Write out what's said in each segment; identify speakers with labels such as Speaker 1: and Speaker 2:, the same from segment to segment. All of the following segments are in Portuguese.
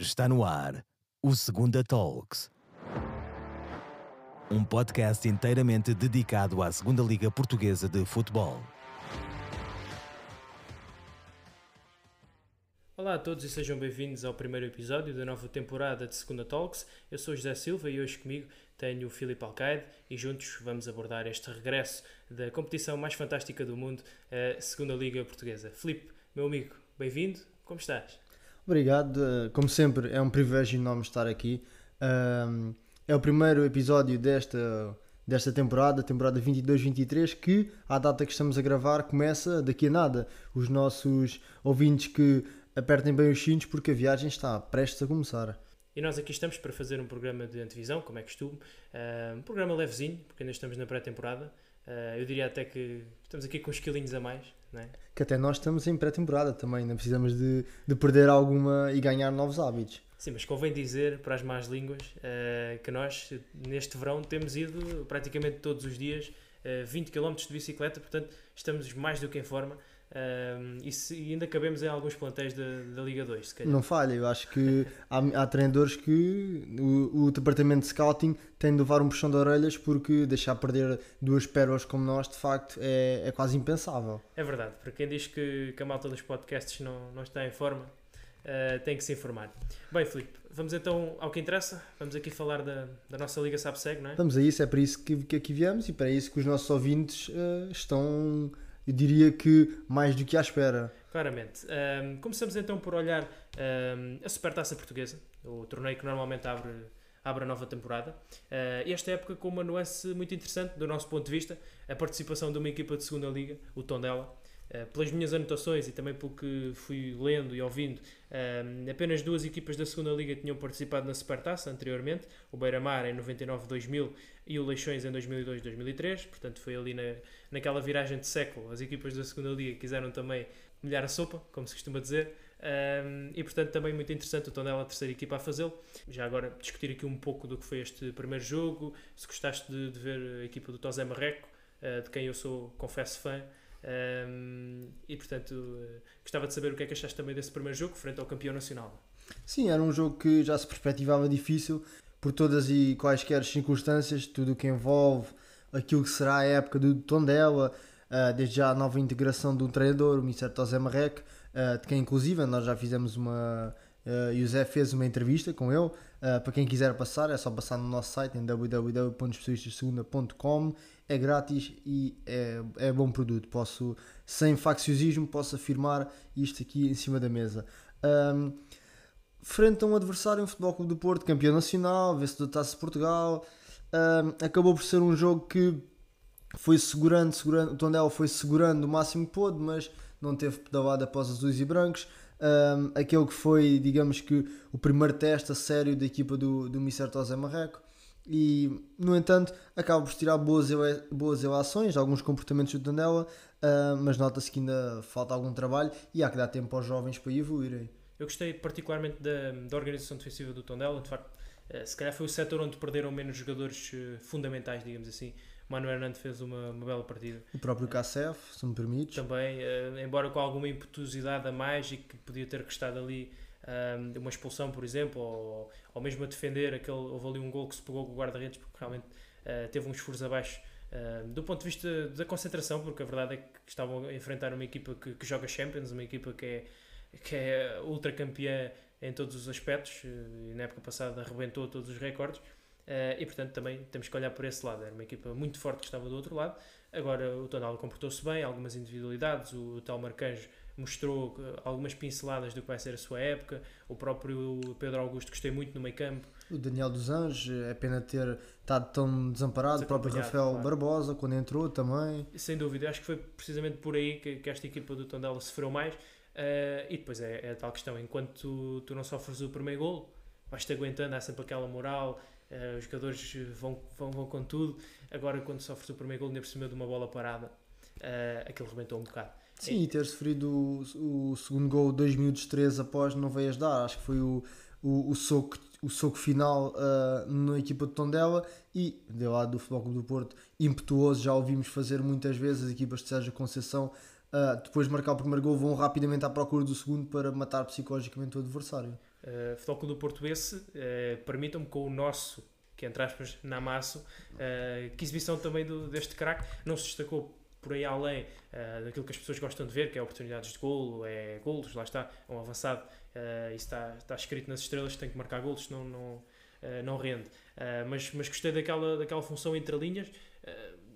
Speaker 1: Está no ar o Segunda Talks. Um podcast inteiramente dedicado à Segunda Liga Portuguesa de Futebol.
Speaker 2: Olá a todos e sejam bem-vindos ao primeiro episódio da nova temporada de Segunda Talks. Eu sou José Silva e hoje comigo tenho o Filipe Alcaide e juntos vamos abordar este regresso da competição mais fantástica do mundo, a Segunda Liga Portuguesa. Filipe, meu amigo, bem-vindo, como estás?
Speaker 3: Obrigado, eh, como sempre é um privilégio enorme estar aqui. É o primeiro episódio desta, desta temporada, temporada 22-23, que à data que estamos a gravar começa daqui a nada. Os nossos ouvintes que apertem bem os cintos porque a viagem está prestes a começar.
Speaker 2: E nós aqui estamos para fazer um programa de antevisão, como é costume, um programa levezinho, porque ainda estamos na pré-temporada. Uh, eu diria até que estamos aqui com uns quilinhos a mais, é?
Speaker 3: Que até nós estamos em pré-temporada também, não precisamos de, de perder alguma e ganhar novos hábitos.
Speaker 2: Sim, mas convém dizer para as más línguas uh, que nós, neste verão, temos ido praticamente todos os dias uh, 20 km de bicicleta, portanto, estamos mais do que em forma. E, se, e ainda cabemos em alguns plantéis da, da Liga 2, se calhar.
Speaker 3: Não falha, eu acho que há, há treinadores que o, o, departamento de scouting tem de levar um puxão de orelhas porque deixar perder duas pérolas como nós, de facto, é, é quase impensável.
Speaker 2: É verdade, para quem diz que, que a malta dos podcasts não, não está em forma, uh, tem que se informar. Bem, Filipe, vamos então ao que interessa. Vamos aqui falar da, da nossa Liga SAPSEG, não é?
Speaker 3: Vamos a isso, é para isso que, que aqui viemos e para isso que os nossos ouvintes uh, estão eu diria que mais do que à espera.
Speaker 2: Claramente. Um, começamos então por olhar um, a Supertaça Portuguesa, o torneio que normalmente abre, abre a nova temporada. Uh, esta época com uma nuance muito interessante, do nosso ponto de vista, a participação de uma equipa de segunda liga, o Tondela. Uh, pelas minhas anotações e também pelo que fui lendo e ouvindo, apenas duas equipas da segunda liga tinham participado na Supertaça anteriormente, o Beira-Mar em 99-2000 e o Leixões em 2002-2003, portanto foi ali na, naquela viragem de século, as equipas da segunda liga quiseram também molhar a sopa, como se costuma dizer, um, e portanto também muito interessante o Tondela, a terceira equipa a fazê-lo. Já agora discutir aqui um pouco do que foi este primeiro jogo, se gostaste de, de ver a equipa do Tosé Marreco, uh, de quem eu sou, confesso, fã, um, e portanto uh, gostava de saber o que é que achaste também desse primeiro jogo, frente ao campeão nacional.
Speaker 3: Sim, era um jogo que já se perspectivava difícil, por todas e quaisquer circunstâncias, tudo o que envolve aquilo que será a época do Tondela, uh, desde já a nova integração do treinador, o Mr. Tosé Marrec, uh, de quem inclusive nós já fizemos uma. Uh, José fez uma entrevista com ele. Uh, para quem quiser passar, é só passar no nosso site em www.especialistasegunda.com. É grátis e é, é bom produto. Posso, sem facciosismo, posso afirmar isto aqui em cima da mesa. Frente a um adversário, um Futebol Clube do Porto, campeão nacional, vencedor da Taça de Portugal, um, acabou por ser um jogo que foi segurando, segurando, o Tondela foi segurando o máximo que pôde, mas não teve pedalada após azuis e brancos. Um, aquele que foi, digamos que, o primeiro teste a sério da equipa do, do Mister Tosé Marreco. E, no entanto, acaba por tirar boas, boas relações, alguns comportamentos do Tondela, mas nota-se que ainda falta algum trabalho e há que dar tempo aos jovens para evoluírem.
Speaker 2: Eu gostei particularmente da, da organização defensiva do Tondela, de facto, eh, se calhar foi o setor onde perderam menos jogadores eh, fundamentais, digamos assim. Manuel Hernandes fez uma, uma bela partida.
Speaker 3: O próprio Kassef, se me permites.
Speaker 2: Também, embora com alguma impetuosidade a mais e que podia ter restado ali um, uma expulsão, por exemplo, ou, ou mesmo a defender, aquele, houve ali um gol que se pegou com o guarda-redes porque realmente teve uns furos abaixo do ponto de vista da concentração, porque a verdade é que estavam a enfrentar uma equipa que, que joga Champions, uma equipa que é, que é ultra campeã em todos os aspectos e na época passada arrebentou todos os recordes. Uh, e portanto também temos que olhar por esse lado. Era uma equipa muito forte que estava do outro lado. Agora o Tonal comportou-se bem, algumas individualidades. O tal Marcanjo mostrou algumas pinceladas do que vai ser a sua época. O próprio Pedro Augusto gostei muito no meio campo.
Speaker 3: O Daniel dos Anjos, é pena ter estado tão desamparado. O próprio Rafael claro. Barbosa, quando entrou também.
Speaker 2: Sem dúvida, acho que foi precisamente por aí que, que esta equipa do Tondela sofreu mais. Uh, e depois é, é, a tal questão: enquanto tu, tu não sofres o primeiro gol, vais-te aguentando, há sempre aquela moral. Uh, os jogadores vão, vão, vão com tudo. Agora, quando sofres o primeiro gol, ainda por cima de uma bola parada, uh, aquilo rebentou um bocado.
Speaker 3: Sim, e ter sofrido o, o segundo gol dois minutos três após não veio ajudar. Acho que foi o, o, o, soco, o soco final uh, na equipa de Tondela e, do lado do Futebol Clube do Porto, impetuoso. Já ouvimos fazer muitas vezes as equipas de Sérgio Conceição. Uh, depois de marcar o primeiro gol, vão rapidamente à procura do segundo para matar psicologicamente o adversário.
Speaker 2: Uh, Futebol do Porto esse, uh, permitam-me com o nosso, que entre aspas, Namasso, uh, que exibição também do, deste craque, não se destacou por aí além uh, daquilo que as pessoas gostam de ver, que é oportunidades de golo, é golos, lá está, é um avançado, uh, isso está, está escrito nas estrelas, tem que marcar golos, senão não, uh, não rende. mas, mas gostei daquela, daquela função entre linhas,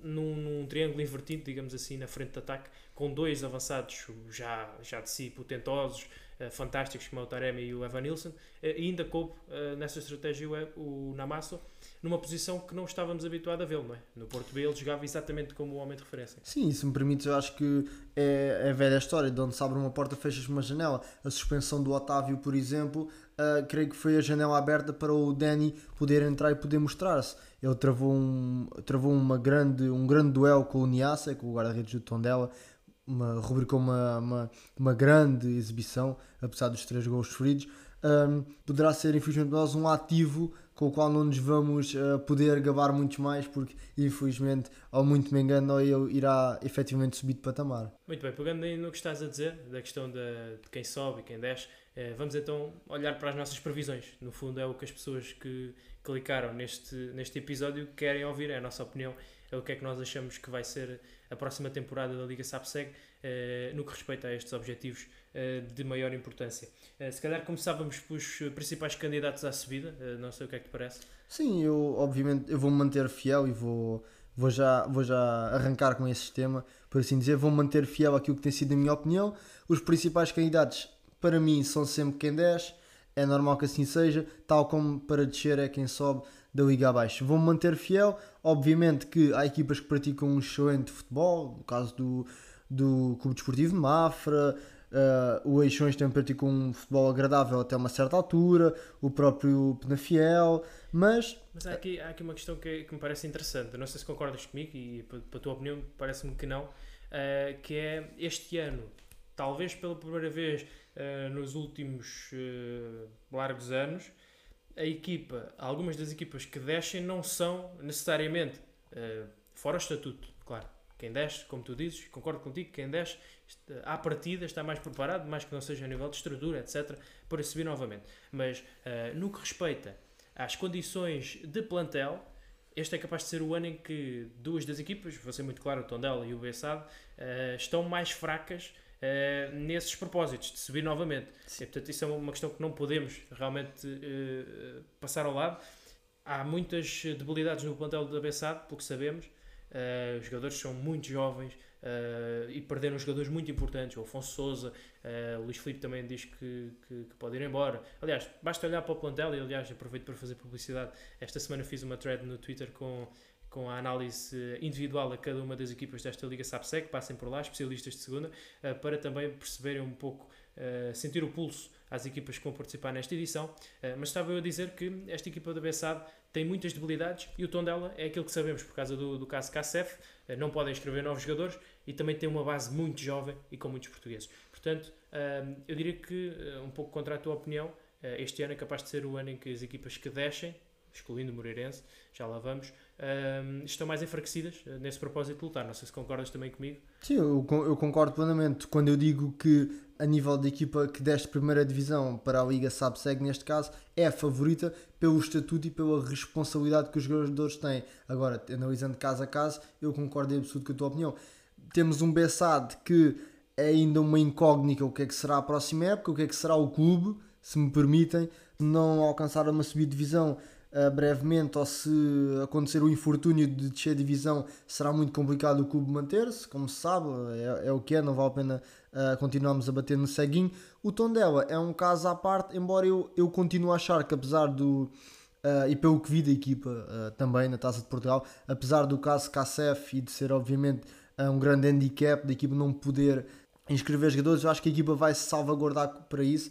Speaker 2: num, num, triângulo invertido, digamos assim, na frente de ataque, com dois avançados já, já de si potentosos, fantásticos, como é o Taremi e o Evan Nilsson, uh, e ainda coube uh, nessa estratégia o, o Namasso, numa posição que não estávamos habituados a vê-lo, não é? No Porto B ele jogava exatamente como o homem de referência.
Speaker 3: Sim, se me permite, eu acho que é, é a velha história, de onde se abre uma porta, fecha-se uma janela. A suspensão do Otávio, por exemplo, uh, creio que foi a janela aberta para o Danny poder entrar e poder mostrar-se. Ele travou, um, travou uma grande, um grande duelo com o Niassa, com o guarda-redes do Tondela, uma, rubricou uma, uma, uma grande exibição, apesar dos três gols feridos. Um, poderá ser, infelizmente, nós um ativo com o qual não nos vamos uh, poder gabar muito mais, porque infelizmente, ou muito me engano, ou ele irá efetivamente subir de patamar.
Speaker 2: Muito bem, pegando no que estás a dizer, da questão de, de quem sobe e quem desce, uh, vamos então olhar para as nossas previsões. No fundo, é o que as pessoas que clicaram neste, neste episódio querem ouvir, é a nossa opinião, é o que é que nós achamos que vai ser a próxima temporada da Liga SAPSEG uh, no que respeita a estes objetivos uh, de maior importância. Uh, se calhar começávamos pelos principais candidatos à subida, não sei o que é que te parece.
Speaker 3: Sim, eu obviamente eu vou me manter fiel e vou, vou, já, vou já arrancar com esse sistema, por assim dizer, vou manter fiel àquilo que tem sido a minha opinião. Os principais candidatos para mim são sempre quem desce, é normal que assim seja, tal como para descer é quem sobe da Liga Abaixo. Vou-me manter fiel, obviamente que há equipas que praticam um excelente futebol, no caso do, do Clube Desportivo de Mafra, uh, o Eixões também praticam um futebol agradável até uma certa altura, o próprio Penafiel, mas...
Speaker 2: Mas há aqui, há aqui uma questão que, que me parece interessante, não sei se concordas comigo e para a tua opinião parece-me que não, uh, que é este ano, talvez pela primeira vez uh, nos últimos largos anos, a equipa, algumas das equipas que descem não são necessariamente uh, fora o estatuto, claro. Quem desce, como tu dizes, concordo contigo, quem desce à partida está mais preparado, mais que não seja a nível de estrutura, etc., para subir novamente. Mas uh, no que respeita às condições de plantel, este é capaz de ser o ano em que duas das equipas, vou ser muito claro, o Tondela e o Bessade, uh, estão mais fracas uh, nesses propósitos de subir novamente. E, portanto, isso é uma questão que não podemos realmente uh, passar ao lado. Há muitas debilidades no plantel da Bessade, pelo que sabemos. Uh, os jogadores são muito jovens uh, e perderam jogadores muito importantes. O Afonso Souza, uh, o Luís Filipe também diz que, que, que, pode ir embora. Aliás, basta olhar para o plantel e, aliás, aproveito para fazer publicidade. Esta semana fiz uma thread no Twitter com com a análise individual a cada uma das equipas desta Liga SAPSEC, passem por lá, especialistas de segunda, eh, para também perceberem um pouco, eh, sentir o pulso às equipas que vão participar nesta edição. Eh, mas estava eu a dizer que esta equipa da Bessade tem muitas debilidades e o tom dela é aquilo que sabemos por causa do, do caso KCF, não podem escrever novos jogadores e também tem uma base muito jovem e com muitos portugueses. Portanto, eu diria que, um pouco contra a tua opinião, este ano é capaz de ser o ano em que as equipas que descem, excluindo o Moreirense, já lá vamos, estão mais enfraquecidas eh, nesse propósito de lutar. Não sei se concordas também comigo.
Speaker 3: Sim, eu, eu concordo plenamente. Quando eu digo que a nível da equipa que deste primeira divisão para a Liga SAB-SEG, neste caso, é a favorita pelo estatuto e pela responsabilidade que os jogadores têm. Agora, analisando caso a caso, eu concordo em absoluto com a tua opinião. Temos um Bessade que é ainda uma incógnita o que é que será a próxima época, o que é que será o clube, se me permitem, não alcançar uma de divisão uh, brevemente ou se acontecer o infortúnio de descer divisão, será muito complicado o clube manter-se, como se sabe, é, é, o que é, não vale a pena uh, continuarmos a bater no ceguinho. O Tondela é um caso à parte, embora eu, eu continue a achar que apesar do... Uh, e pelo que vi da equipa uh, também na Taça de Portugal, apesar do caso KCF e de ser obviamente uh, um grande handicap da equipa não poder inscrever jogadores, eu acho que a equipa vai se salvaguardar para isso.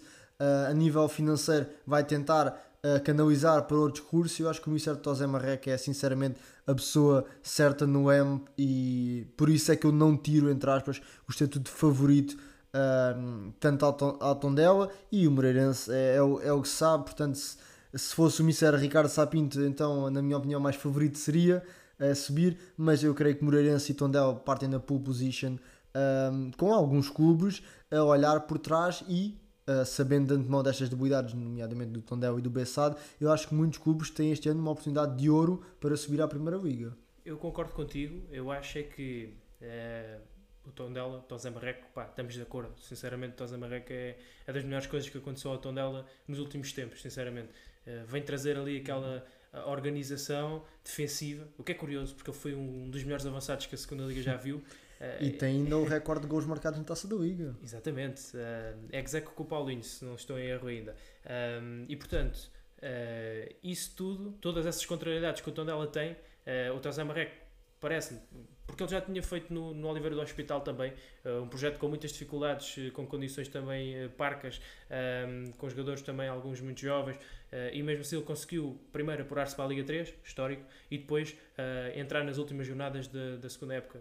Speaker 3: a nível financeiro, vai tentar a canalizar para outros cursos. Eu acho que o Mr. Tosé Marreca é sinceramente a pessoa certa no M e por isso é que eu não tiro, entre aspas, o estatuto de favorito tanto ao, Tondela e o Moreirense é, é, o, é o que sabe. Portanto, se, se fosse o Mr. Ricardo Sapinto, então, na minha opinião, mais favorito seria uh, subir. Mas eu creio que Moreirense e Tondela partem na pole position com alguns clubes a olhar por trás e uh, sabendo de antemão destas debilidades, nomeadamente do Tondela e do Bessade, eu acho que muitos clubes têm este ano uma oportunidade de ouro para subir à Primeira Liga.
Speaker 2: Eu concordo contigo, eu acho é que uh, o Tondela, Tozé Marreco, pá, estamos de acordo, sinceramente Tozé Marreco é, é das melhores coisas que aconteceu ao Tondela nos últimos tempos, sinceramente. Uh, vem trazer ali aquela organização defensiva, o que é curioso, porque ele foi um dos melhores avançados que a segunda Liga já viu.
Speaker 3: E tem ainda o recorde de gols marcados na Taça da Liga.
Speaker 2: Exatamente. Uh, é execo com o Paulinho, se não estou em erro ainda. Um, e portanto, uh, isso tudo, todas essas contrariedades que o Tondela tem, uh, o Tozé Marreco parece-me, porque ele já tinha feito no, no Oliveira do Hospital também, um projeto com muitas dificuldades, com condições também parcas, com jogadores também, alguns muito jovens, e mesmo assim ele conseguiu primeiro apurar-se para a Liga 3, histórico, e depois entrar nas últimas jornadas de, da segunda época,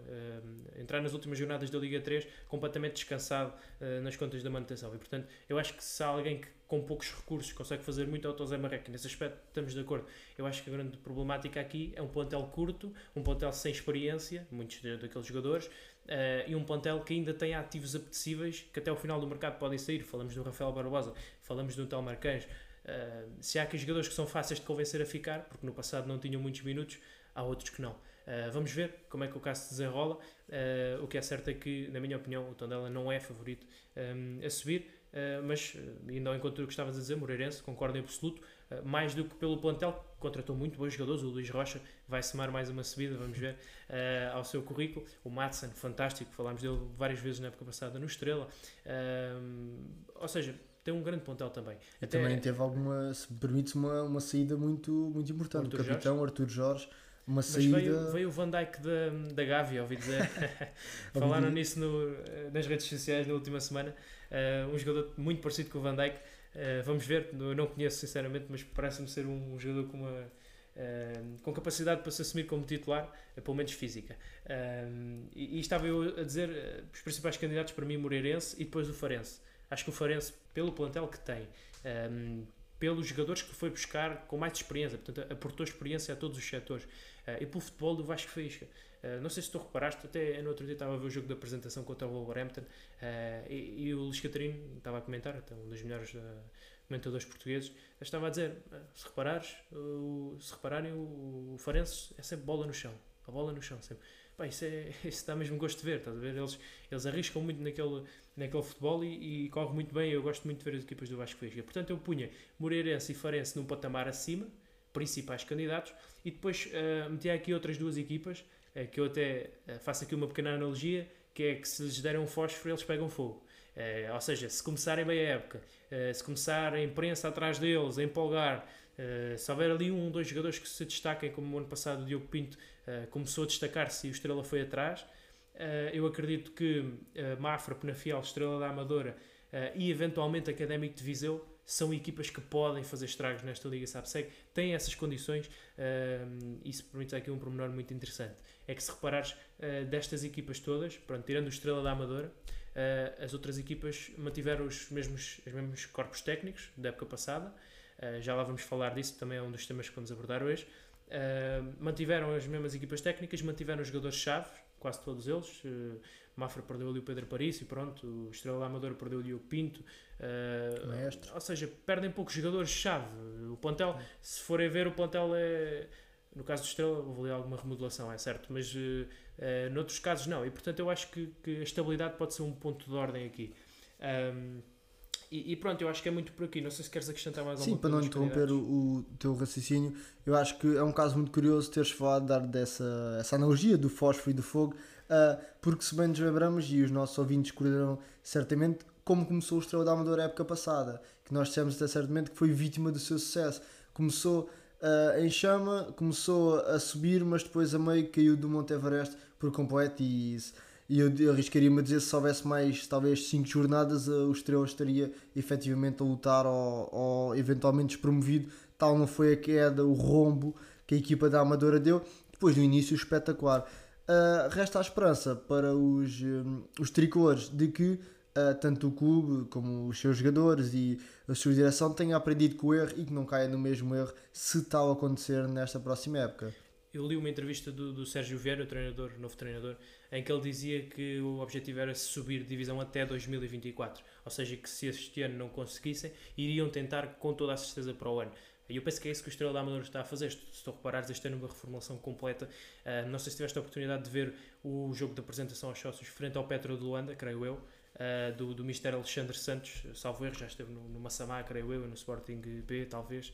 Speaker 2: entrar nas últimas jornadas da Liga 3 completamente descansado nas contas da manutenção. E portanto, eu acho que se há alguém que com poucos recursos consegue fazer muito ao José Marreca. Nesse aspecto estamos de acordo. Eu acho que a grande problemática aqui é um plantel curto, um plantel sem experiência, muitos daqueles jogadores, uh, e um plantel que ainda tem ativos apetecíveis que até o final do mercado podem sair. Falamos do Rafael Barbosa, falamos do Tel Marcães. Uh, se há aqui jogadores que são fáceis de convencer a ficar, porque no passado não tinham muitos minutos, há outros que não. Uh, vamos ver como é que o caso se desenrola. Uh, o que é certo é que, na minha opinião, o Tondela não é favorito um, a subir. Uh, mas, ainda ao encontro do que estavas a dizer, Moreirense, concordo em absoluto, mais do que pelo plantel, contratou muito bons jogadores, o Luís Rocha vai somar mais uma subida, vamos ver, ao seu currículo, o Madsen, fantástico, falámos dele várias vezes na época passada no Estrela, ou seja, tem um grande plantel também.
Speaker 3: E Até, também teve alguma, se permite uma, uma saída muito, muito importante, Arthur o capitão Jorge. Arthur Jorge, uma Mas saída...
Speaker 2: veio, veio o Van Dijk da, da Gávea, ouvi dizer. Falaram nisso no, nas redes sociais na última semana. Uh, um jogador muito parecido com o Van Dijk. Uh, vamos ver, eu não conheço sinceramente, mas parece-me ser um jogador com uma. Uh, com capacidade para se assumir como titular, pelo menos física. E, e, estava eu a dizer os principais candidatos para mim, Moreirense e depois o Farense. Acho que o Farense, pelo plantel que tem, pelos jogadores que foi buscar com mais experiência, portanto, aportou experiência a todos os setores. Uh, e pelo futebol do Vasco Faísca. Uh, não sei se tu reparaste, até no outro dia estava a ver o jogo da apresentação contra o Wolverhampton uh, e, e, o Luís Catarino estava a comentar, até um dos melhores comentadores portugueses, estava a dizer, se reparares, o, se repararem, o, o Farense é sempre bola no chão, a bola no chão, sempre. Pá, isso, é, isso dá mesmo gosto de ver, estás a ver? Eles, eles arriscam muito naquele, naquele futebol e, e corre muito bem. Eu gosto muito de ver as equipas do Vasco Faísca. Portanto, eu punha Moreirense e Farense num patamar acima, principais candidatos, e depois uh, meti aqui outras duas equipas, uh, que eu até uh, faço aqui uma pequena analogia, que é que se lhes derem um fósforo, eles pegam fogo. ou seja, se começarem bem a época, se começar a imprensa atrás deles, a empolgar, se houver ali um ou dois jogadores que se destaquem, como o ano passado o Diogo Pinto começou a destacar-se e o Estrela foi atrás, eu acredito que Mafra, Penafiel, Estrela da Amadora e eventualmente Académico de Viseu são equipas que podem fazer estragos nesta Liga SAPSEG, têm essas condições uh, isso permite aqui um pormenor muito interessante. É que se reparares destas equipas todas, pronto, tirando o Estrela da Amadora, as outras equipas mantiveram os mesmos, os mesmos corpos técnicos da época passada, já lá vamos falar disso, também é um dos temas que vamos abordar hoje. Mantiveram as mesmas equipas técnicas, mantiveram os jogadores-chave, quase todos eles. Mafra perdeu ali o Pedro Paris e pronto, o Estrela da Amadora perdeu ali o Pinto. Uh, ou seja, perdem poucos jogadores-chave. O plantel, se forem ver, o plantel é. No caso do Estrela, houve ali alguma remodelação, é certo, mas uh, uh, noutros casos não. E portanto, eu acho que, que, a estabilidade pode ser um ponto de ordem aqui. Um, e, e, pronto, eu acho que é muito por aqui. Não sei se queres acrescentar mais alguma
Speaker 3: coisa. Sim, para não interromper o, o, teu raciocínio, eu acho que é um caso muito curioso teres falado dar dessa essa analogia do fósforo e do fogo uh, porque se bem nos lembramos, e os nossos ouvintes escolheram certamente, como começou o Estrela da Amadora a época passada, que nós dissemos até certamente que foi vítima do seu sucesso. Começou uh, em chama, começou a subir, mas depois a meio caiu do Monte Everest por completo e, e eu, eu arriscaria-me a dizer se houvesse mais talvez 5 jornadas uh, o Estrela estaria efetivamente a lutar ou, ou eventualmente despromovido, tal não foi a queda, o rombo que a equipa da Amadora deu, depois do início espetacular. Uh, resta a esperança para os, um, os tricolores de que uh, tanto o clube como os seus jogadores e a sua direção tenham aprendido com o erro e que não caia no mesmo erro se tal acontecer nesta próxima época.
Speaker 2: Eu li uma entrevista do, do Sérgio Vieira, o treinador, novo treinador, em que ele dizia que o objetivo era subir de divisão até 2024. Ou seja, que se este ano não conseguissem, iriam tentar com toda a certeza para o ano. E eu penso que é isso que o Estrela da Amadora está a fazer. Se tu reparares, este ano uma reformulação completa. Uh, não sei se tiveste a oportunidade de ver o jogo de apresentação aos sócios frente ao Petro de Luanda, creio eu uh, do, do Mister Alexandre Santos, salvo erro, já esteve no, no Massamá, creio eu, no Sporting B, talvez.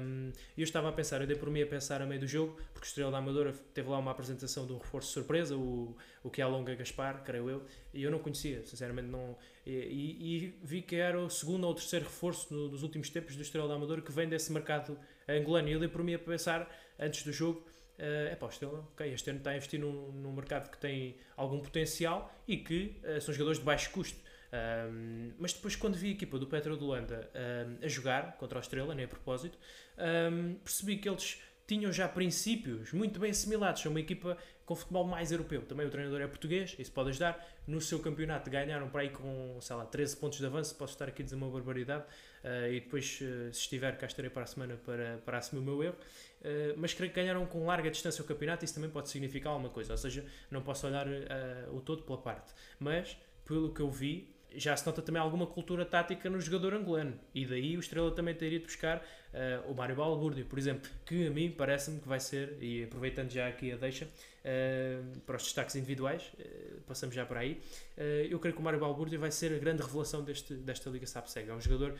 Speaker 2: Um, eu estava a pensar, eu dei por mim a pensar a meio do jogo, porque o Estrela da Amadora teve lá uma apresentação de um reforço surpresa, o, o que é a Longa Gaspar, creio eu, e eu não conhecia, sinceramente não. E, e, e vi que era o segundo ou terceiro reforço no, dos últimos tempos do Estrela da Amadora que vem desse mercado angolano. E eu dei por mim a pensar, antes do jogo, é uh, pá, o Estrela, ok, este ano está a investir num, num mercado que tem algum potencial e que uh, são jogadores de baixo custo. Um, mas depois, quando vi a equipa do Petro de Holanda um, a jogar contra a Estrela, nem a propósito, um, percebi que eles tinham já princípios muito bem assimilados. São uma equipa com futebol mais europeu. Também o treinador é português, isso pode ajudar. No seu campeonato ganharam para aí com, sei lá, 13 pontos de avanço. Posso estar aqui a dizer uma barbaridade. Uh, e depois, uh, se estiver, cá estarei para a semana para, para assumir o meu erro. Uh, mas creio que ganharam com larga distância o campeonato. Isso também pode significar alguma coisa. Ou seja, não posso olhar o todo pela parte. Mas, pelo que eu vi, já se nota também alguma cultura tática no jogador angolano. E daí o Estrela também teria de buscar uh, o Mário Balbúrdio, por exemplo, que a mim parece-me que vai ser, e aproveitando já aqui a deixa, uh, para os destaques individuais, uh, passamos já para aí, eu creio que o Mário Balbúrdio vai ser a grande revelação deste, desta Liga Sapsega. É um jogador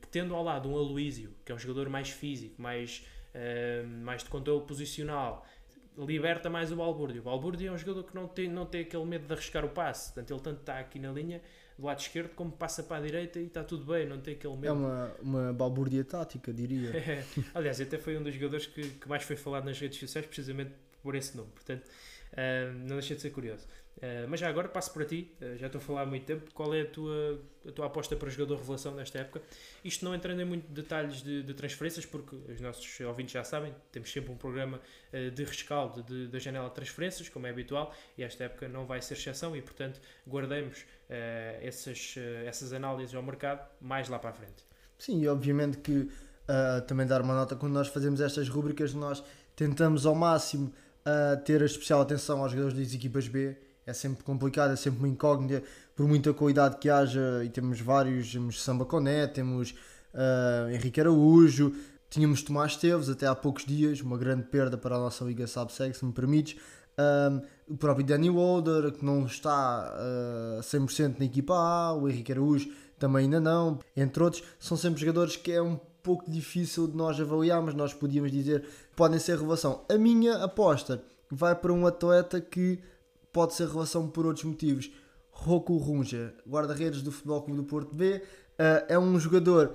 Speaker 2: que, tendo ao lado um Aloísio, que é um jogador mais físico, mais, mais de controle posicional, liberta mais o Balbúrdio. O Balbúrdio é um jogador que não tem, não tem aquele medo de arriscar o passe. Portanto, ele tanto está aqui na linha do lado esquerdo como passa para a direita e está tudo bem, não tem aquele medo.
Speaker 3: É uma, uma balbúrdia tática, diria.
Speaker 2: Aliás, até foi um dos jogadores que, que mais foi falado nas redes sociais precisamente por esse nome. Portanto, uh, não deixa de ser curioso. Uh, mas já agora passo para ti, uh, já estou a falar há muito tempo, qual é a tua, a tua aposta para jogador revelação nesta época? Isto não entrando em muito detalhes de, de, transferências, porque os nossos ouvintes já sabem, temos sempre um programa uh, de rescaldo da janela de transferências, como é habitual, e esta época não vai ser exceção, e portanto guardemos essas, essas análises ao mercado mais lá para a frente.
Speaker 3: Sim, e obviamente que também dar uma nota, quando nós fazemos estas rubricas, nós tentamos ao máximo ter a especial atenção aos jogadores das equipas B, é sempre complicado, é sempre uma incógnita, por muita qualidade que haja, e temos vários, temos Samba Coné, temos uh, Henrique Araújo, tínhamos Tomás Teves até há poucos dias, uma grande perda para a nossa Liga Sabseg, se me permites, um, o próprio Danny Walder, que não está uh, 100% na equipa A, o Henrique Araújo também ainda não, entre outros, são sempre jogadores que é um pouco difícil de nós avaliarmos, nós podíamos dizer podem ser revelação. A minha aposta vai para um atleta que pode ser relação por outros motivos. Roku Runja, guarda-redes do Futebol Clube do Porto B, uh, é um jogador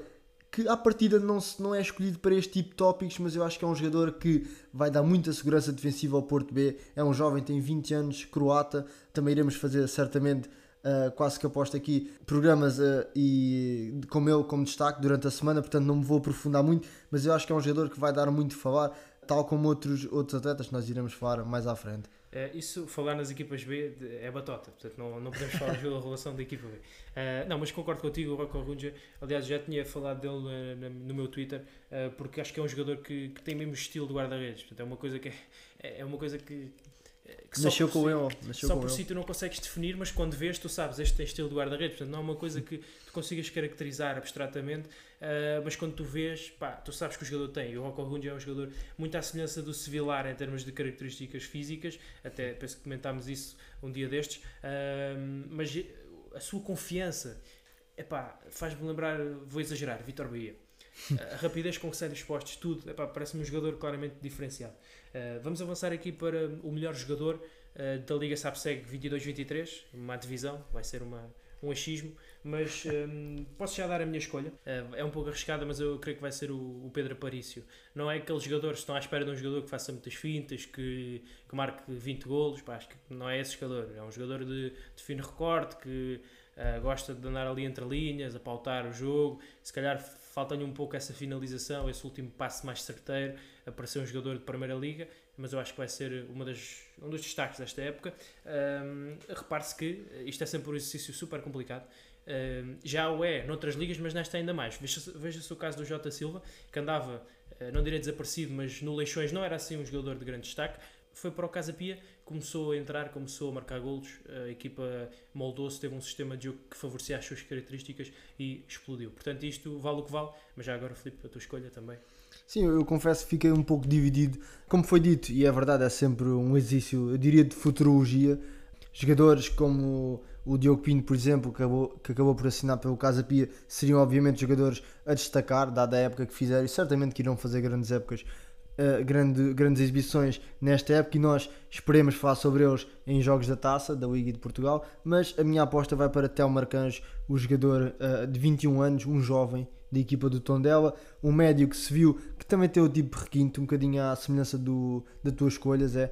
Speaker 3: que à partida não, se, não é escolhido para este tipo de tópicos, mas eu acho que é um jogador que vai dar muita segurança defensiva ao Porto B. É um jovem, tem 20 anos, croata. Também iremos fazer certamente, uh, quase que aposto aqui, programas uh, e com ele como destaque durante a semana, portanto não me vou aprofundar muito, mas eu acho que é um jogador que vai dar muito a falar, tal como outros, outros atletas que nós iremos falar mais à frente.
Speaker 2: Uh, isso, falar nas equipas B é batota, portanto não, não podemos falar da relação da equipa B. Uh, não, mas concordo contigo, o Rocco Runja, aliás já tinha falado dele uh, no meu Twitter, porque acho que é um jogador que, que tem mesmo estilo de guarda-redes, portanto é uma coisa que é, é uma coisa que
Speaker 3: que nasceu com ele. Nasceu
Speaker 2: só por si tu não consegues definir, mas quando vês, tu sabes, este tem estilo de guarda-redes. Portanto, não é uma coisa que tu consigas caracterizar abstratamente, uh, mas quando tu vês, pá, tu sabes que o jogador tem. O Rocco Runge é um jogador muito à semelhança do Sevilar em termos de características físicas, até penso que comentámos isso um dia destes, uh, mas a sua confiança, faz-me lembrar, vou exagerar, Vitor Bahia. a rapidez com que sai dos postos, tudo, parece-me um jogador claramente diferenciado. Uh, vamos avançar aqui para o melhor jogador uh, da Liga Sapseg 22-23, uma divisão, vai ser uma, um achismo, mas um, posso já dar a minha escolha. Uh, é um pouco arriscada, mas eu creio que vai ser o, o Pedro Aparício. Não é aqueles jogadores que estão à espera de um jogador que faça muitas fintas, que, que marque 20 golos, pá, acho que não é esse jogador. É um jogador de, de fino recorte, que uh, gosta de andar ali entre linhas, a pautar o jogo, se calhar falta-lhe um pouco essa finalização, esse último passe mais certeiro, para ser um jogador de Primeira Liga, mas eu acho que vai ser uma das, um dos destaques desta época. Um, Repare-se que isto é sempre um exercício super complicado. Já o é noutras ligas, mas nesta ainda mais. Veja-se veja o caso do Jota Silva, que andava uh, não direi desaparecido, mas no Leixões não era assim um jogador de grande destaque. Foi para o Casa Pia, começou a entrar, começou a marcar golos, a equipa moldou-se, teve um sistema de jogo que favorecia as suas características e explodiu. Portanto, isto vale o que vale, mas já agora, Filipe, a tua escolha também.
Speaker 3: Sim, eu confesso que fiquei um pouco dividido. Como foi dito, e é verdade, é sempre um exercício, eu diria, de futurologia. Jogadores como o Diogo Pinto, por exemplo, que acabou, que acabou por assinar pelo Casa Pia, seriam obviamente jogadores a destacar, dada a época que fizeram, e certamente que irão fazer grandes épocas, uh, grande, grandes exibições nesta época, e nós esperemos falar sobre eles em jogos da taça, da Liga de Portugal. Mas a minha aposta vai para Tel Marcanjo, o jogador uh, de 21 anos, um jovem da equipa do Tondela, um médio que se viu que também tem o tipo requinte, um bocadinho à semelhança do, da tua escolha, é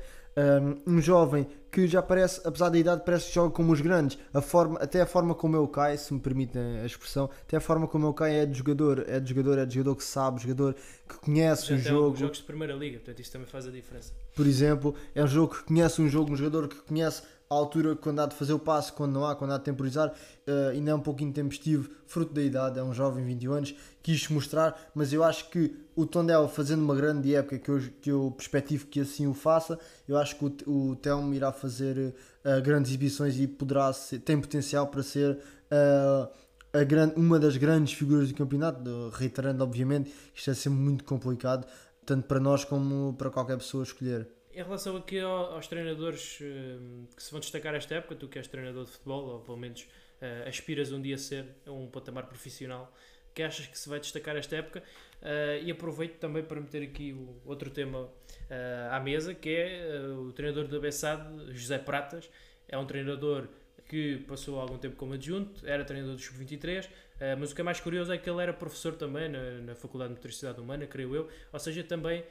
Speaker 3: um, um, jovem que já parece, apesar da idade, parece que joga como os grandes. A forma, até a forma como ele cai, se me permitem a expressão, até a forma como ele cai é de jogador, é de jogador, é de jogador que sabe, jogador que conhece já o jogo.
Speaker 2: jogos de primeira liga, portanto isso também faz a diferença.
Speaker 3: Por exemplo, é um jogo que conhece um jogo, um jogador que conhece a altura quando há de fazer o passo, quando não há, quando há de temporizar, uh, ainda é um pouquinho tempestivo, fruto da idade, é um jovem 21 anos, quis mostrar, mas eu acho que o Tondela fazendo uma grande época, que eu, que eu perspectivo que assim o faça, eu acho que o, o Telmo irá fazer uh, grandes exibições e poderá ser, tem potencial para ser uh, uma das grandes figuras do campeonato, reiterando obviamente, isto é sempre muito complicado, tanto para nós como para qualquer pessoa escolher.
Speaker 2: Em relação aqui aos treinadores uh, que se vão destacar esta época, tu que és treinador de futebol, ou pelo menos uh, aspiras um dia a ser um patamar profissional, que achas que se vai destacar esta época? Uh, e aproveito também para meter aqui o outro tema à mesa, que é o treinador da Bessade, José Pratas. É um treinador que passou algum tempo como adjunto, era treinador do Sub-23, mas o que é mais curioso é que ele era professor também na, na Faculdade de Motricidade Humana, creio eu, ou seja, também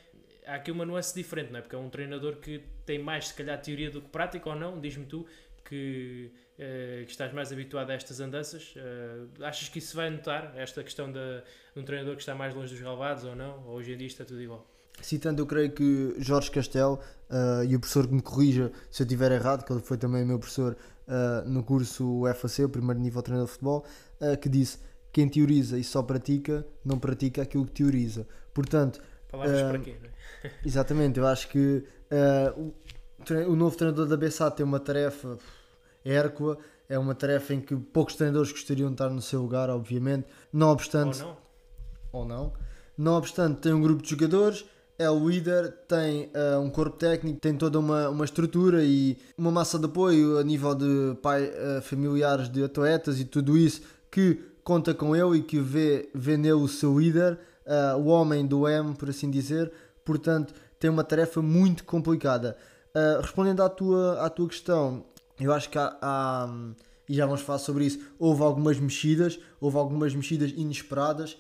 Speaker 2: há aqui uma nuance diferente, não é? Porque é um treinador que tem mais, se calhar, teoria do que prática ou não. Diz-me tu que, uh, que, estás mais habituado a estas andanças. Uh, achas que isso vai notar, esta questão de, de, um treinador que está mais longe dos relevados ou não? Ou hoje em dia está tudo igual?
Speaker 3: Citando, eu creio que Jorge Castel, uh, e o professor que me corrija se eu estiver errado, que ele foi também meu professor no curso FAC, o primeiro nível de treinador de futebol, que disse quem teoriza e só pratica, não pratica aquilo que teoriza. Portanto,
Speaker 2: Palavras para quê?
Speaker 3: Exatamente, eu acho que uh, o, o, novo treinador da BSA tem uma tarefa hércua, é uma tarefa em que poucos treinadores gostariam de estar no seu lugar, obviamente. Não obstante.
Speaker 2: Ou não.
Speaker 3: Ou não. Não obstante, tem um grupo de jogadores, é o líder, tem uh, um corpo técnico, tem toda uma, uma estrutura e uma massa de apoio a nível de pai, uh, familiares de atletas e tudo isso que conta com ele e que vê, vê nele o seu líder, uh, o homem do M, por assim dizer portanto tem uma tarefa muito complicada. Uh, respondendo à tua, à tua questão, eu acho que há, há, e já vamos falar sobre isso, houve algumas mexidas, houve algumas mexidas inesperadas.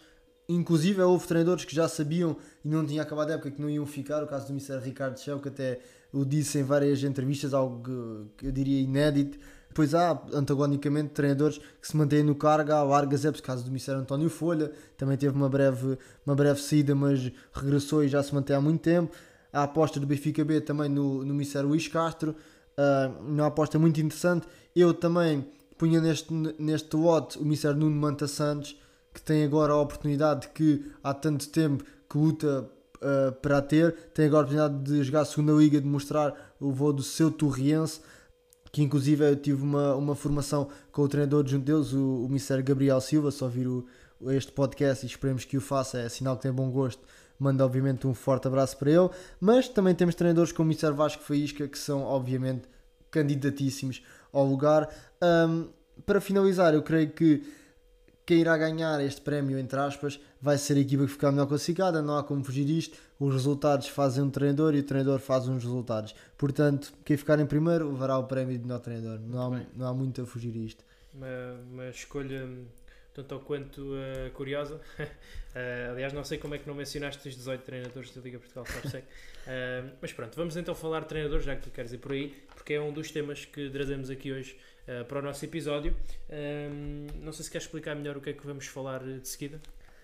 Speaker 3: Inclusive houve treinadores que já sabiam e não tinha acabado a época que não iam ficar. O caso do Mr. Ricardo Schell, que até o disse em várias entrevistas, algo que eu diria inédito. Depois há, antagonicamente, treinadores que se mantêm no cargo. Há Vargas Epes, caso do Mistério António Folha, também teve uma breve, uma breve saída, mas regressou e já se mantém há muito tempo. Há a aposta do Benfica B também no, no Mistério Luís Castro, uh, uma aposta muito interessante. Eu também punha neste, neste lote o Mistério Nuno Manta Santos, que tem agora a oportunidade que há tanto tempo que luta uh, para ter, tem agora a oportunidade de jogar a segunda liga, de mostrar o voo do seu Torriense que inclusive eu tive uma, uma formação com o treinador de deles, o, o Mr. Gabriel Silva, só vir o, este podcast e esperemos que o faça, é sinal que tem bom gosto. Manda obviamente um forte abraço para ele, mas também temos treinadores como o Mr. Vasco Faísca que são obviamente candidatíssimos ao lugar. Um, para finalizar, eu creio que quem irá ganhar este prémio, entre aspas, vai ser a equipa que ficar melhor classificada, não há como fugir isto. Os resultados fazem um treinador e o treinador faz uns resultados. Portanto, quem ficar em primeiro levará o prémio de melhor treinador. Não há, não há muito a fugir isto.
Speaker 2: Uma, uma escolha tanto ou quanto uh, curiosa. uh, aliás, não sei como é que não mencionaste os 18 treinadores da Liga Portugal, só sei. Uh, mas pronto, vamos então falar de treinadores, já que tu queres ir por aí, porque é um dos temas que trazemos aqui hoje uh, para o nosso episódio. Um, não sei se queres explicar melhor o que é que vamos falar de seguida.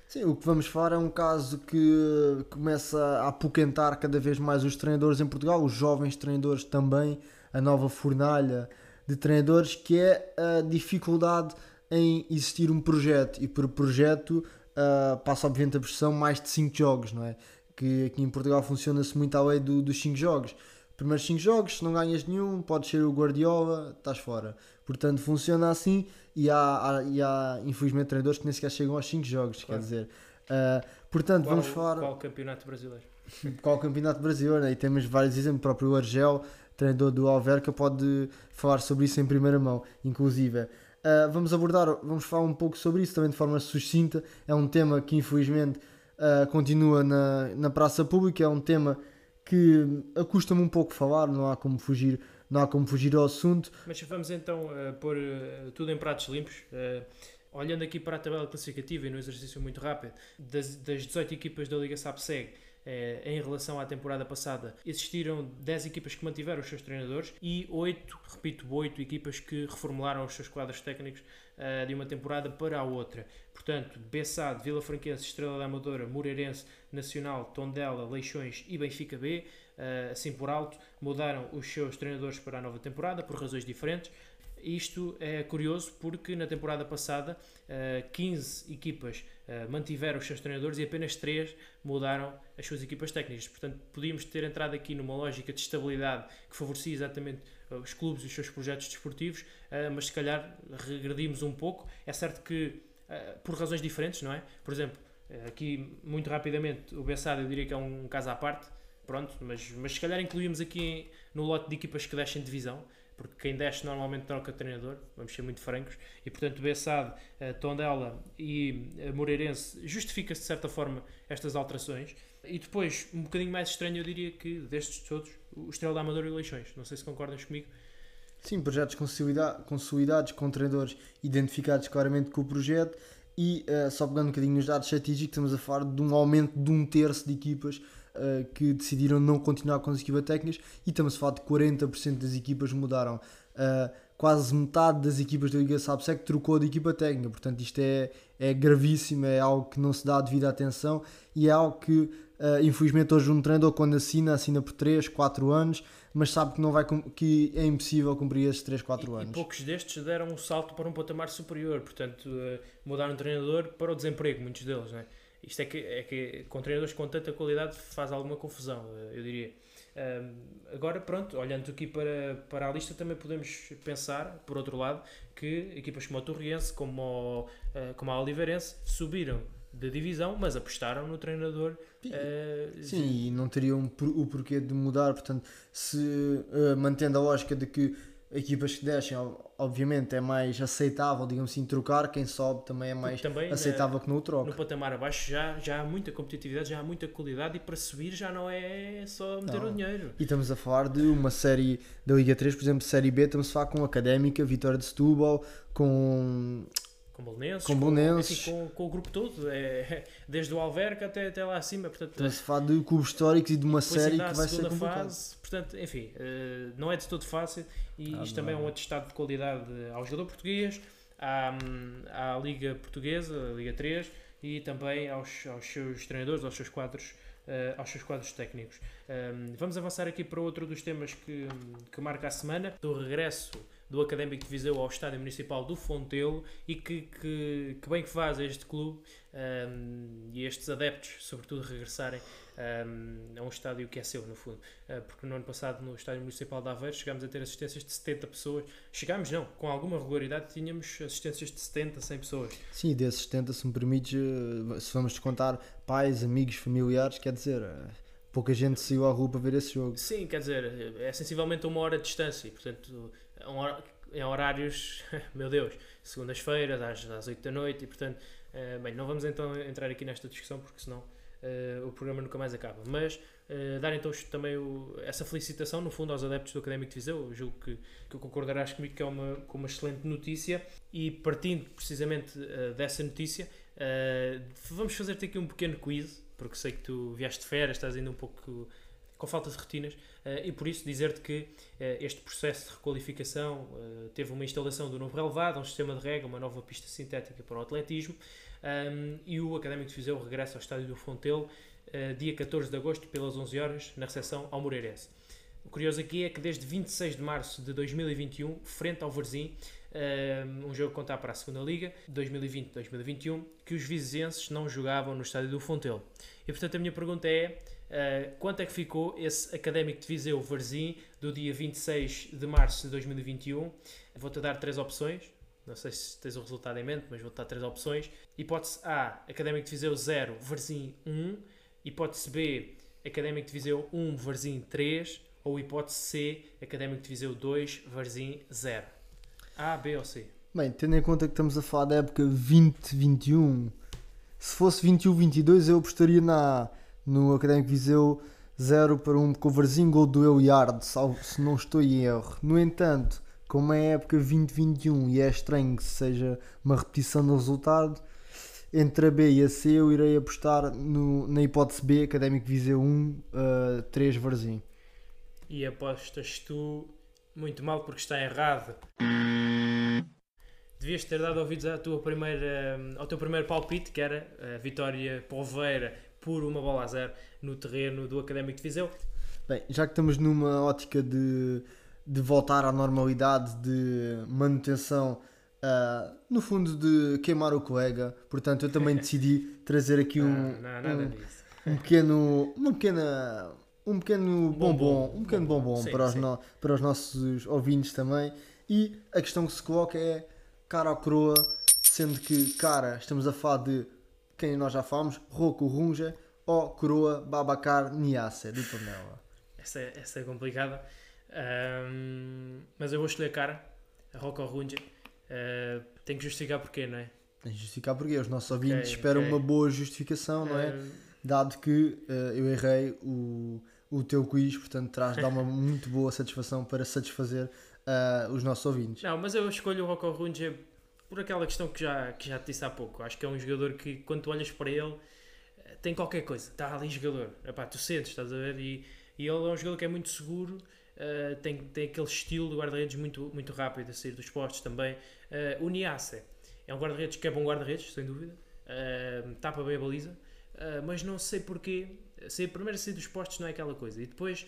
Speaker 3: Sim, o que vamos falar é um caso que começa a apoquentar cada vez mais os treinadores em Portugal, os jovens treinadores também, a nova fornalha de treinadores, que é a dificuldade em existir um projeto. E por projeto uh, passa obviamente a pressão mais de 5 jogos, não é? Que aqui em Portugal funciona-se muito à lei do, dos 5 jogos. Primeiros 5 jogos, se não ganhas nenhum, pode ser o Guardiola, estás fora. Portanto, funciona assim e há, há, e há infelizmente treinadores que nem sequer chegam aos 5 jogos,
Speaker 2: Claro.
Speaker 3: quer dizer. Uh, portanto,
Speaker 2: Qual,
Speaker 3: vamos falar
Speaker 2: qual campeonato brasileiro?
Speaker 3: qual o campeonato brasileiro, né? e temos vários exemplos, o próprio Argel, treinador do Alverca, pode falar sobre isso em primeira mão, inclusive. Uh, vamos abordar, vamos falar um pouco sobre isso também de forma sucinta, é um tema que infelizmente uh, continua na, na praça pública, é um tema que custa-me um pouco falar, não há como fugir, não há como fugir ao assunto.
Speaker 2: Mas vamos então eh, pôr eh, tudo em pratos limpos. Eh, olhando aqui para a tabela classificativa e no exercício muito rápido, das, das 18 equipas da Liga SAPSEG, eh, em relação à temporada passada, existiram 10 equipas que mantiveram os seus treinadores e 8, repito, 8 equipas que reformularam os seus quadros técnicos de uma temporada para a outra. Portanto, Bessade, Vila Franquense, Estrela da Amadora, Moreirense, Nacional, Tondela, Leixões e Benfica B, assim por alto, mudaram os seus treinadores para a nova temporada por razões diferentes. Isto é curioso porque na temporada passada eh, 15 equipas eh, mantiveram os seus treinadores e apenas 3 mudaram as suas equipas técnicas. Portanto, podíamos ter entrado aqui numa lógica de estabilidade que favorecia exatamente eh, os clubes e os seus projetos desportivos, eh, mas se calhar regredimos um pouco. É certo que eh, por razões diferentes, não é? Por exemplo, eh, aqui muito rapidamente o Bessado eu diria que é um caso à parte, pronto, mas, mas se calhar incluímos aqui no lote de equipas que descem divisão, porque quem desce normalmente troca treinador, vamos ser muito francos, e portanto Bessade, eh, Tondela e eh, Moreirense justifica-se de certa forma estas alterações. E depois, um bocadinho mais estranho, eu diria que destes todos, o Estrela da Amadora e Leixões. Não sei se concordas comigo.
Speaker 3: Sim, projetos consolida- consolidados, com treinadores identificados claramente com o projeto e eh, só pegando um bocadinho nos dados estatísticos, estamos a falar de um aumento de um terço de equipas eh, que decidiram não continuar com as equipas técnicas e estamos a falar de 40% das equipas mudaram. Eh, quase metade das equipas da Liga Sabsec trocou de equipa técnica, portanto isto é, é gravíssimo, é algo que não se dá a devida atenção e é algo que eh, infelizmente hoje um treinador quando assina, assina por 3, 4 anos, mas sabe que, não vai, que é impossível cumprir esses 3, 4
Speaker 2: E, e
Speaker 3: anos.
Speaker 2: poucos destes deram um salto para um patamar superior, portanto, eh, mudaram de treinador para o desemprego, muitos deles, não é? Isto é que, é que com treinadores com tanta qualidade faz alguma confusão, eh, eu diria. Ahm, agora, pronto, olhando aqui para, para a lista, também podemos pensar, por outro lado, que equipas como o Torriense, como, o, eh, como a Oliveirense, subiram de divisão, mas apostaram no treinador. eh,
Speaker 3: Sim, e não teriam o porquê de mudar, portanto, se eh, mantendo a lógica de que equipas que descem, ob- obviamente, é mais aceitável, digamos assim, trocar, quem sobe também é mais
Speaker 2: também, né,
Speaker 3: aceitável que não o
Speaker 2: no patamar abaixo já, já há muita competitividade, já há muita qualidade e para subir já não é só meter
Speaker 3: Não.
Speaker 2: o dinheiro.
Speaker 3: E estamos a falar de uma série da Liga 3, por exemplo, Série B, estamos a falar com Académica, Vitória de Setúbal, com
Speaker 2: Com bolonenses,
Speaker 3: Com bolonenses.
Speaker 2: enfim, com, com o grupo todo, é, desde o Alverca até, até lá acima, portanto,
Speaker 3: estamos a falar de clubes históricos e de uma série que vai ser
Speaker 2: fase, portanto, enfim, eh, não é de todo fácil e
Speaker 3: Ah,
Speaker 2: isto também é um atestado de qualidade ao jogador português, à, à Liga Portuguesa, a Liga 3 e também aos, aos seus treinadores, aos seus quadros eh, aos seus quadros técnicos. Um, vamos avançar aqui para outro dos temas que, que marca a semana, do regresso do Académico de Viseu ao Estádio Municipal do Fontelo e que, que, que bem que faz este clube um, e estes adeptos, sobretudo, regressarem um, a um estádio que é seu, no fundo. Uh, porque no ano passado, no Estádio Municipal de Aveiro, chegámos a ter assistências de 70 pessoas. Chegámos, não, com alguma regularidade, tínhamos assistências de 70, 100 pessoas.
Speaker 3: Sim, desses 70, se me permites, eh, se vamos descontar pais, amigos, familiares, quer dizer, eh, pouca gente saiu à rua para ver esse jogo.
Speaker 2: Sim, quer dizer, é sensivelmente uma hora de distância, portanto, em horários, meu Deus, segundas-feiras, às, às 8 da noite, e portanto, eh, bem, não vamos então entrar aqui nesta discussão, porque senão eh, o programa nunca mais acaba. Mas eh, dar então também o- essa felicitação, no fundo, aos adeptos do Académico de Viseu, eu julgo que, que concordarás comigo que é uma, uma excelente notícia, e partindo precisamente dessa notícia, vamos fazer-te aqui um pequeno quiz, porque sei que tu vieste de férias, estás ainda um pouco com falta de rotinas, e por isso dizer-te que eh, este processo de requalificação eh, teve uma instalação do novo relevado, um sistema de rega, uma nova pista sintética para o atletismo, e o Académico de Viseu regressa ao estádio do Fontelo eh, dia 14 de agosto pelas 11 horas na recepção ao Moreirense. O curioso aqui é que desde 26 de março de 2021, frente ao Varzim, um jogo a contar para a segunda Liga, 2020-2021, que os vizenses não jogavam no estádio do Fontelo. E portanto a minha pergunta é, uh, quanto é que ficou esse Académico de Viseu Varzim do dia 26 de março de 2021? Vou-te dar três opções, não sei se tens o resultado em mente, mas vou-te dar três opções. Hipótese A, Académico de Viseu 0, Varzim 1. Hipótese B, Académico de Viseu 1, Varzim 3. Ou hipótese C, Académico de Viseu 2, Varzim 0. A, B ou C?
Speaker 3: Bem, tendo em conta que estamos a falar da época 2021, se fosse 21-22 eu apostaria na, no Académico Viseu 0 para 1 com o Varzim, gol do Euiard, se não estou em erro. No entanto, como é a época 2021 e é estranho que seja uma repetição do resultado, entre a B e a C eu irei apostar no, na hipótese B, Académico Viseu 1, uh, 3 Varzim.
Speaker 2: E apostas tu muito mal porque está errado. Devias ter dado ouvidos à tua primeira, ao teu primeiro palpite, que era a vitória poveira por uma bola a zero no terreno do Académico de Viseu.
Speaker 3: Bem, já que estamos numa ótica de de voltar à normalidade, de manutenção, uh, no fundo de queimar o colega. Portanto, eu também decidi trazer aqui um,
Speaker 2: não, não,
Speaker 3: um, um, pequeno, uma pequena, um pequeno bombom, um pequeno bombom sim, para, os no, para os nossos ouvintes também. E a questão que se coloca é cara ou coroa, sendo que cara estamos a falar de quem nós já falamos, Rocco Runja ou coroa Babacar Niasse do Tornela.
Speaker 2: Essa, é, essa é complicada. Um, mas eu vou escolher a cara, a Rocco Runge. Uh, tem que justificar porquê, não é?
Speaker 3: Tem que justificar porquê. Os nossos ouvintes okay, esperam okay. uma boa justificação, não é? Uh, Dado que uh, eu errei o, o teu quiz, portanto traz dá uma muito boa satisfação para satisfazer os nossos ouvintes.
Speaker 2: Não, mas eu escolho o Rocco Runge por aquela questão que já, que já te disse há pouco. Acho que é um jogador que quando tu olhas para ele tem qualquer coisa, está ali jogador. Epá, tu sentes, estás a ver? E, e ele é um jogador que é muito seguro Uh, tem, tem aquele estilo de guarda-redes muito, muito rápido a sair dos postos também. Uh, o Niasse é um guarda-redes que é bom guarda-redes, sem dúvida. Uh, tapa bem a baliza. Uh, mas não sei porquê. Sei, primeiro sair dos postos não é aquela coisa. E depois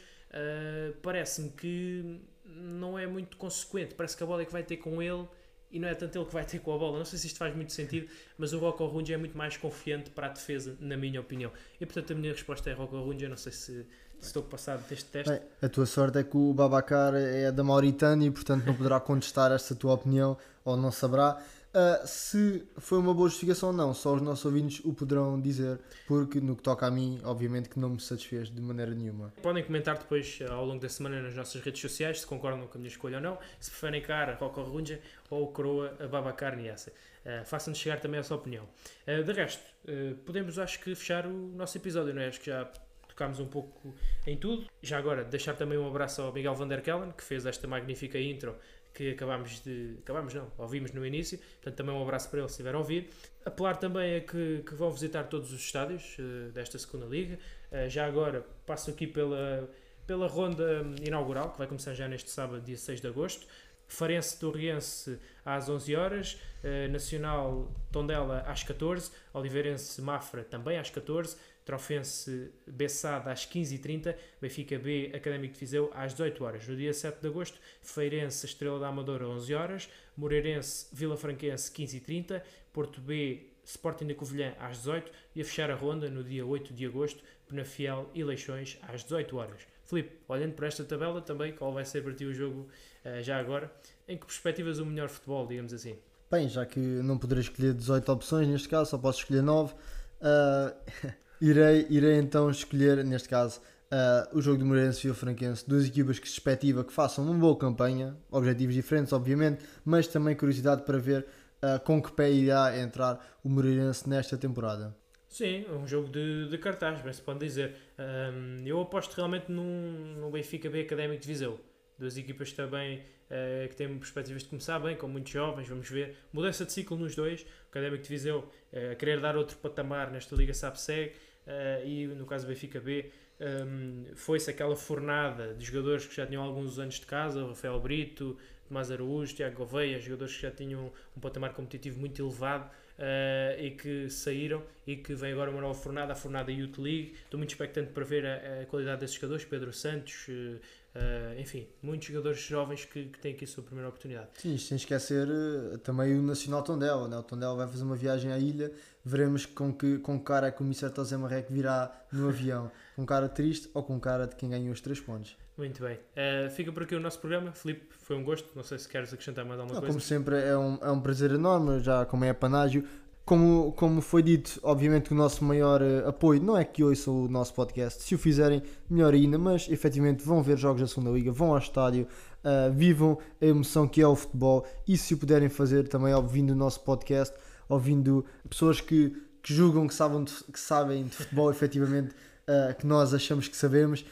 Speaker 2: parece-me que não é muito consequente. Parece que a bola é que vai ter com ele e não é tanto ele que vai ter com a bola. Não sei se isto faz muito sentido, mas o Rocco Runge é muito mais confiante para a defesa, na minha opinião. E portanto a minha resposta é Rocco Runge. Não sei se estou passado deste teste. Bem,
Speaker 3: a tua sorte é que o Babacar é da Mauritânia e, portanto, não poderá contestar esta tua opinião ou não saberá. Uh, se foi uma boa justificação ou não, só os nossos ouvintes o poderão dizer, porque no que toca a mim, obviamente que não me satisfez de maneira nenhuma.
Speaker 2: Podem comentar depois ao longo da semana nas nossas redes sociais se concordam com a minha escolha ou não, se preferem cara Rocco Runja ou Coroa Babacar Niassa. Uh, Façam-nos chegar também a sua opinião. Uh, de resto, uh, podemos acho que fechar o nosso episódio, não é? Acho que já tocámos um pouco em tudo. Já agora, deixar também um abraço ao Miguel Van der Kellen, que fez esta magnífica intro que acabámos de. Acabámos não, ouvimos no início, portanto também um abraço para ele se estiver a ouvir. Apelar também a que, que vão visitar todos os estádios uh, desta segunda liga. Uh, já agora passo aqui pela, pela ronda inaugural, que vai começar já neste sábado, dia 6 de agosto. Farense Torriense às 11 horas, uh, Nacional Tondela às 14, Oliveirense Mafra também às 14, Trofense Bessada às 15h30, Benfica B Académico de Viseu às 18 horas. No dia 7 de agosto, Feirense Estrela da Amadora 11 horas, Moreirense Vila Franquense 15h30, Porto B Sporting da Covilhã às 18 e a fechar a ronda no dia 8 de agosto, Penafiel e Leixões às 18 horas. Filipe, olhando para esta tabela também, qual vai ser para ti o jogo uh, já agora? Em que perspectivas o melhor futebol, digamos assim?
Speaker 3: Bem, já que não poderei escolher 18 opções neste caso, só posso escolher 9. Uh... Irei, irei então escolher, neste caso, uh, o jogo do Moreirense e o Franquense, duas equipas que se expectativa que façam uma boa campanha, objetivos diferentes, obviamente, mas também curiosidade para ver uh, com que pé irá entrar o Moreirense nesta temporada.
Speaker 2: Sim, um jogo de, de cartaz, bem se pode dizer. Um, eu aposto realmente num, no Benfica B Académico de Viseu. Duas equipas também uh, que têm perspectivas de começar bem, com muitos jovens, vamos ver. Mudança de ciclo nos dois. O Académico de Viseu uh, querer dar outro patamar nesta Liga SAP-SEG uh, e no caso do Benfica B um, foi-se aquela fornada de jogadores que já tinham alguns anos de casa, Rafael Brito, Tomás Araújo, Tiago Gouveia, jogadores que já tinham um patamar competitivo muito elevado uh, e que saíram e que vem agora uma nova fornada, a fornada Youth League. Estou muito expectante para ver a, a qualidade desses jogadores, Pedro Santos, uh, Uh, enfim, muitos jogadores jovens que, que, têm aqui a sua primeira oportunidade.
Speaker 3: Sim, sem esquecer uh, também o Nacional Tondela. Né? O Tondela vai fazer uma viagem à ilha, veremos com que, com que cara é que o Mr. José Marreco virá no avião. com cara triste ou com cara de quem ganhou os três pontos.
Speaker 2: Muito bem. Uh, fica por aqui o nosso programa. Filipe, foi um gosto. Não sei se queres acrescentar mais alguma
Speaker 3: Não,
Speaker 2: coisa.
Speaker 3: Como sempre, é um, é um prazer enorme, já como é panágio. Como, como foi dito, obviamente o nosso maior uh, apoio não é que ouçam o nosso podcast, se o fizerem, melhor ainda, mas efetivamente vão ver jogos da segunda Liga, vão ao estádio, uh, vivam a emoção que é o futebol e se o puderem fazer também ouvindo o nosso podcast, ouvindo pessoas que, que julgam que sabem de, que sabem de futebol efetivamente, uh, que nós achamos que sabemos,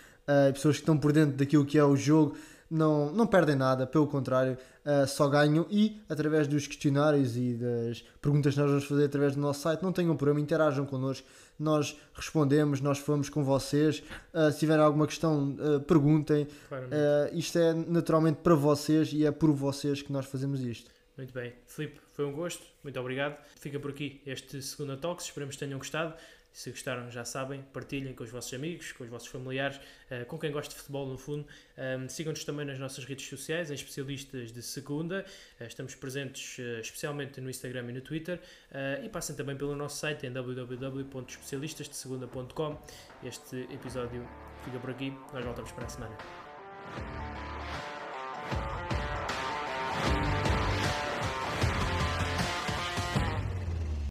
Speaker 3: pessoas que estão por dentro daquilo que é o jogo não, não perdem nada, pelo contrário, uh, só ganham e através dos questionários e das perguntas que nós vamos fazer através do nosso site, não tenham problema, interajam connosco, nós respondemos, nós falamos com vocês. Uh, se tiverem alguma questão, uh, perguntem. isto é naturalmente para vocês e é por vocês que nós fazemos isto.
Speaker 2: Muito bem. Filipe, foi um gosto. Muito obrigado. Fica por aqui este segundo Talks. Esperamos que tenham gostado. Se gostaram, já sabem, partilhem com os vossos amigos, com os vossos familiares, eh, com quem gosta de futebol, no fundo. Ehm, sigam-nos também nas nossas redes sociais, em especialistas de segunda. Eh, estamos presentes eh, especialmente no Instagram e no Twitter. E passem também pelo nosso site em www.especialistasdesegunda.com. Este episódio fica por aqui. Nós voltamos para a semana.